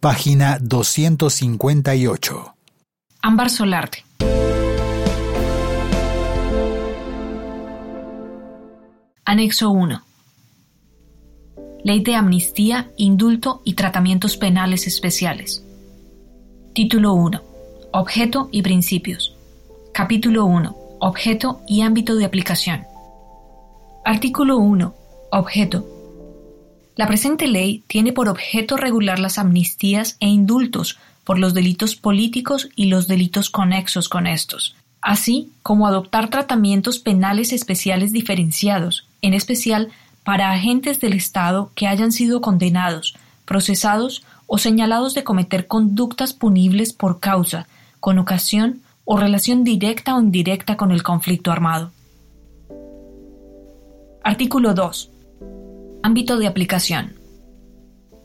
Página 258. Ámbar Solarte. Anexo 1. Ley de Amnistía, Indulto y Tratamientos Penales Especiales. Título 1. Objeto y principios. Capítulo 1. Objeto y ámbito de aplicación. Artículo 1. Objeto. La presente ley tiene por objeto regular las amnistías e indultos por los delitos políticos y los delitos conexos con estos, así como adoptar tratamientos penales especiales diferenciados, en especial para agentes del Estado que hayan sido condenados, procesados o señalados de cometer conductas punibles por causa, con ocasión o relación directa o indirecta con el conflicto armado. Artículo 2. Ámbito de aplicación.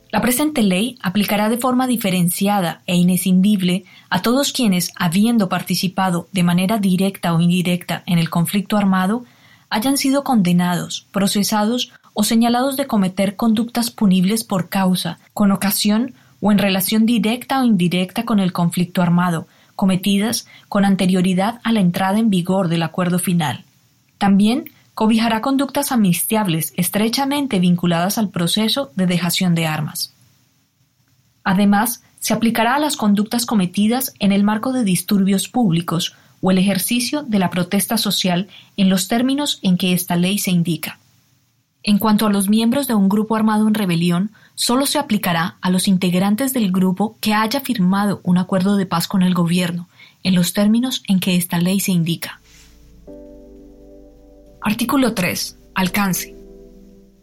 La presente ley aplicará de forma diferenciada e inescindible a todos quienes, habiendo participado de manera directa o indirecta en el conflicto armado, hayan sido condenados, procesados o señalados de cometer conductas punibles por causa, con ocasión o en relación directa o indirecta con el conflicto armado, cometidas con anterioridad a la entrada en vigor del acuerdo final. También cobijará conductas amnistiables estrechamente vinculadas al proceso de dejación de armas. Además, se aplicará a las conductas cometidas en el marco de disturbios públicos o el ejercicio de la protesta social en los términos en que esta ley se indica. En cuanto a los miembros de un grupo armado en rebelión, solo se aplicará a los integrantes del grupo que haya firmado un acuerdo de paz con el gobierno, en los términos en que esta ley se indica. Artículo 3. Alcance.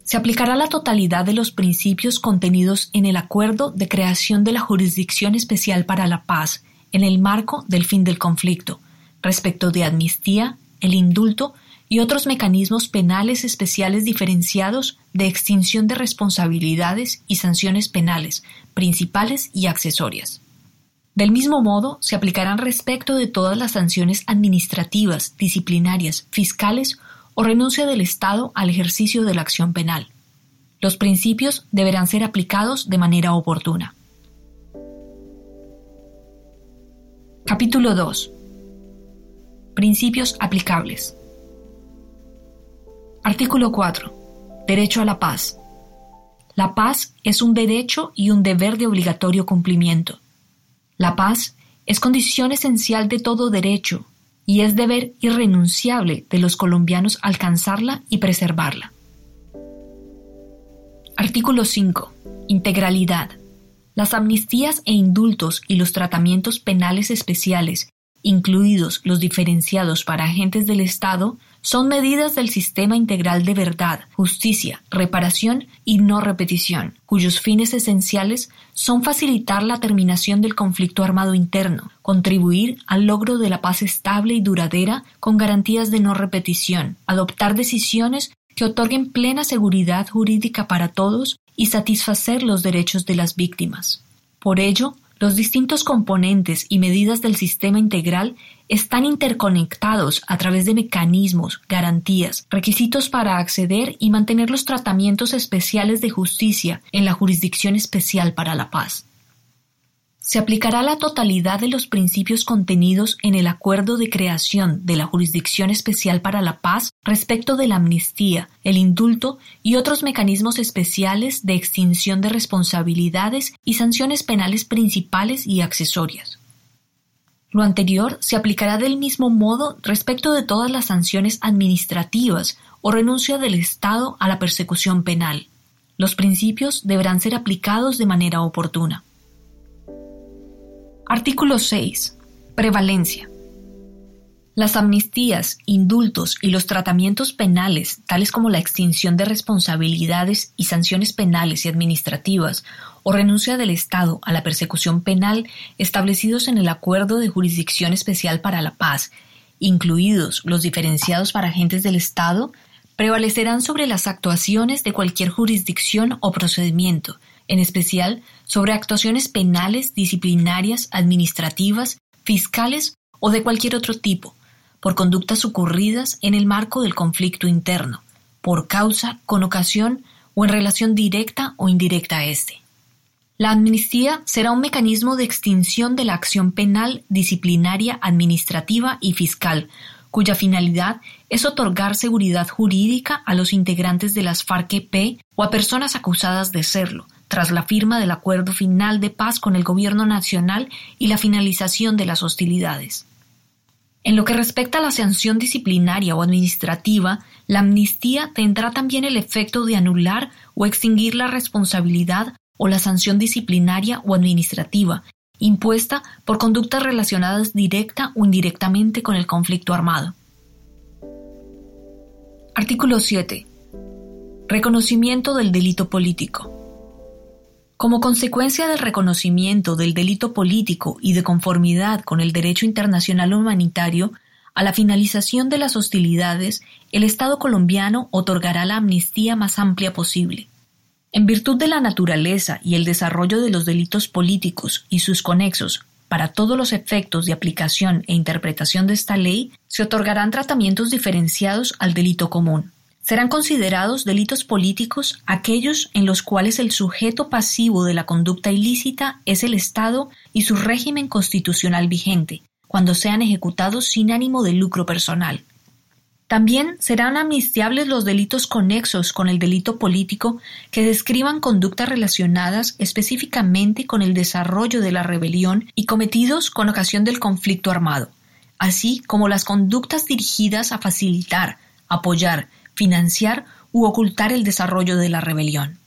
Se aplicará la totalidad de los principios contenidos en el acuerdo de creación de la Jurisdicción Especial para la Paz en el marco del fin del conflicto, respecto de amnistía, el indulto y otros mecanismos penales especiales diferenciados de extinción de responsabilidades y sanciones penales, principales y accesorias. Del mismo modo, se aplicarán respecto de todas las sanciones administrativas, disciplinarias, fiscales o renuncia del Estado al ejercicio de la acción penal. Los principios deberán ser aplicados de manera oportuna. Capítulo 2. Principios aplicables. Artículo 4. Derecho a la paz. La paz es un derecho y un deber de obligatorio cumplimiento. La paz es condición esencial de todo derecho y es deber irrenunciable de los colombianos alcanzarla y preservarla. Artículo 5. Integralidad. Las amnistías e indultos y los tratamientos penales especiales, incluidos los diferenciados para agentes del Estado, son medidas del sistema integral de verdad, justicia, reparación y no repetición, cuyos fines esenciales son facilitar la terminación del conflicto armado interno, contribuir al logro de la paz estable y duradera con garantías de no repetición, adoptar decisiones que otorguen plena seguridad jurídica para todos y satisfacer los derechos de las víctimas. Por ello, los distintos componentes y medidas del sistema integral están interconectados a través de mecanismos, garantías, requisitos para acceder y mantener los tratamientos especiales de justicia en la Jurisdicción Especial para la Paz. Se aplicará la totalidad de los principios contenidos en el acuerdo de creación de la Jurisdicción Especial para la Paz respecto de la amnistía, el indulto y otros mecanismos especiales de extinción de responsabilidades y sanciones penales principales y accesorias. Lo anterior se aplicará del mismo modo respecto de todas las sanciones administrativas o renuncia del Estado a la persecución penal. Los principios deberán ser aplicados de manera oportuna. Artículo 6. Prevalencia. Las amnistías, indultos y los tratamientos penales, tales como la extinción de responsabilidades y sanciones penales y administrativas, o renuncia del Estado a la persecución penal establecidos en el Acuerdo de Jurisdicción Especial para la Paz, incluidos los diferenciados para agentes del Estado, prevalecerán sobre las actuaciones de cualquier jurisdicción o procedimiento, en especial sobre actuaciones penales, disciplinarias, administrativas, fiscales o de cualquier otro tipo, por conductas ocurridas en el marco del conflicto interno, por causa, con ocasión o en relación directa o indirecta a éste. La amnistía será un mecanismo de extinción de la acción penal, disciplinaria, administrativa y fiscal, cuya finalidad es otorgar seguridad jurídica a los integrantes de las FARC-EP o a personas acusadas de serlo, tras la firma del acuerdo final de paz con el Gobierno Nacional y la finalización de las hostilidades. En lo que respecta a la sanción disciplinaria o administrativa, la amnistía tendrá también el efecto de anular o extinguir la responsabilidad o la sanción disciplinaria o administrativa impuesta por conductas relacionadas directa o indirectamente con el conflicto armado. Artículo 7. Reconocimiento del delito político. Como consecuencia del reconocimiento del delito político y de conformidad con el derecho internacional humanitario, a la finalización de las hostilidades, el Estado colombiano otorgará la amnistía más amplia posible. En virtud de la naturaleza y el desarrollo de los delitos políticos y sus conexos, para todos los efectos de aplicación e interpretación de esta ley, se otorgarán tratamientos diferenciados al delito común. Serán considerados delitos políticos aquellos en los cuales el sujeto pasivo de la conducta ilícita es el Estado y su régimen constitucional vigente, cuando sean ejecutados sin ánimo de lucro personal. También serán amnistiables los delitos conexos con el delito político que describan conductas relacionadas específicamente con el desarrollo de la rebelión y cometidos con ocasión del conflicto armado, así como las conductas dirigidas a facilitar, apoyar, financiar u ocultar el desarrollo de la rebelión.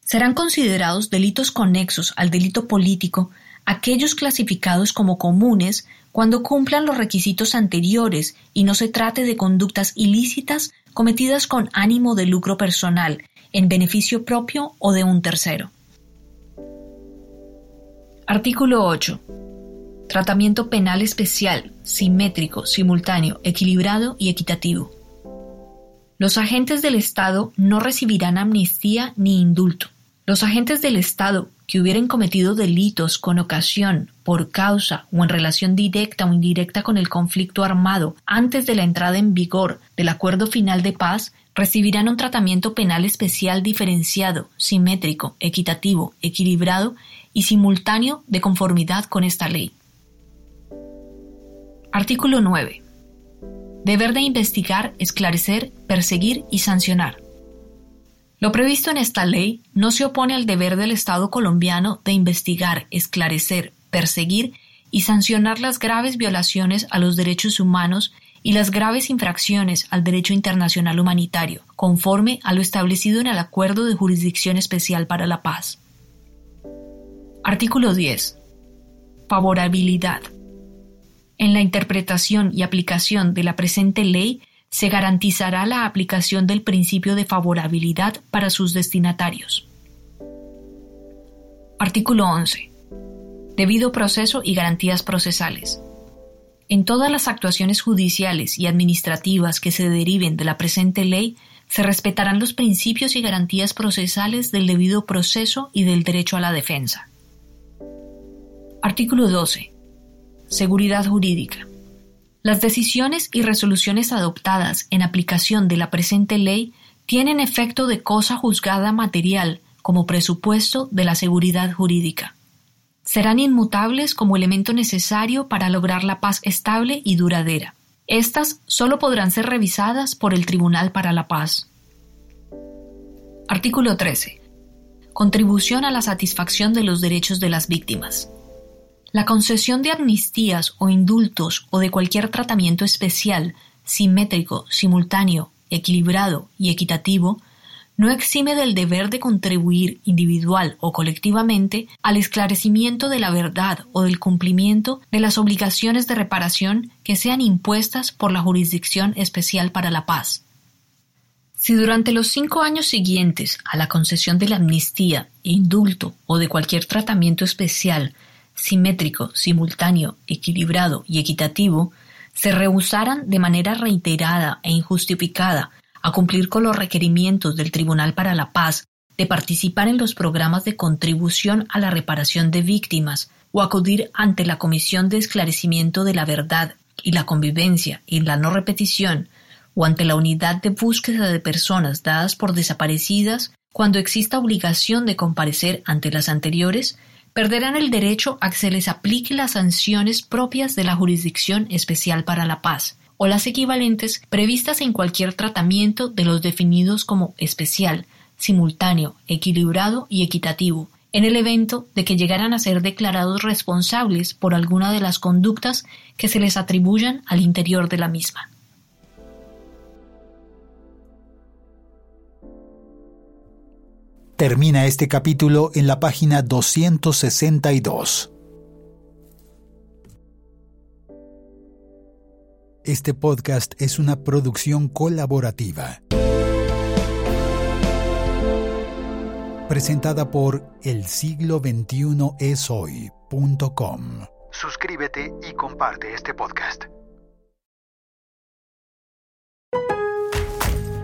Serán considerados delitos conexos al delito político aquellos clasificados como comunes cuando cumplan los requisitos anteriores y no se trate de conductas ilícitas cometidas con ánimo de lucro personal, en beneficio propio o de un tercero. Artículo 8. Tratamiento penal especial, simétrico, simultáneo, equilibrado y equitativo. Los agentes del Estado no recibirán amnistía ni indulto. Los agentes del Estado que hubieran cometido delitos con ocasión, por causa o en relación directa o indirecta con el conflicto armado antes de la entrada en vigor del acuerdo final de paz recibirán un tratamiento penal especial diferenciado, simétrico, equitativo, equilibrado y simultáneo de conformidad con esta ley. Artículo 9. Deber de investigar, esclarecer, perseguir y sancionar. Lo previsto en esta ley no se opone al deber del Estado colombiano de investigar, esclarecer, perseguir y sancionar las graves violaciones a los derechos humanos y las graves infracciones al derecho internacional humanitario, conforme a lo establecido en el Acuerdo de Jurisdicción Especial para la Paz. Artículo 10. Favorabilidad. En la interpretación y aplicación de la presente ley se garantizará la aplicación del principio de favorabilidad para sus destinatarios. Artículo 11. Debido proceso y garantías procesales. En todas las actuaciones judiciales y administrativas que se deriven de la presente ley, se respetarán los principios y garantías procesales del debido proceso y del derecho a la defensa. Artículo 12. Seguridad jurídica. Las decisiones y resoluciones adoptadas en aplicación de la presente ley tienen efecto de cosa juzgada material como presupuesto de la seguridad jurídica. serán inmutables como elemento necesario para lograr la paz estable y duradera. Estas solo podrán ser revisadas por el Tribunal para la Paz. Artículo 13. Contribución a la satisfacción de los derechos de las víctimas. La concesión de amnistías o indultos o de cualquier tratamiento especial, simétrico, simultáneo, equilibrado y equitativo no exime del deber de contribuir individual o colectivamente al esclarecimiento de la verdad o del cumplimiento de las obligaciones de reparación que sean impuestas por la Jurisdicción Especial para la Paz. Si durante los cinco años siguientes a la concesión de la amnistía, indulto o de cualquier tratamiento especial, simétrico, simultáneo, equilibrado y equitativo, se rehusaran de manera reiterada e injustificada a cumplir con los requerimientos del Tribunal para la Paz de participar en los programas de contribución a la reparación de víctimas o acudir ante la Comisión de Esclarecimiento de la Verdad y la Convivencia y la No Repetición o ante la Unidad de Búsqueda de Personas dadas por desaparecidas cuando exista obligación de comparecer ante las anteriores, perderán el derecho a que se les aplique las sanciones propias de la Jurisdicción Especial para la Paz, o las equivalentes previstas en cualquier tratamiento de los definidos como especial, simultáneo, equilibrado y equitativo, en el evento de que llegaran a ser declarados responsables por alguna de las conductas que se les atribuyan al interior de la misma. Termina este capítulo en la página 262. Este podcast es una producción colaborativa. Presentada por el siglo 21 esoy.com. Suscríbete y comparte este podcast.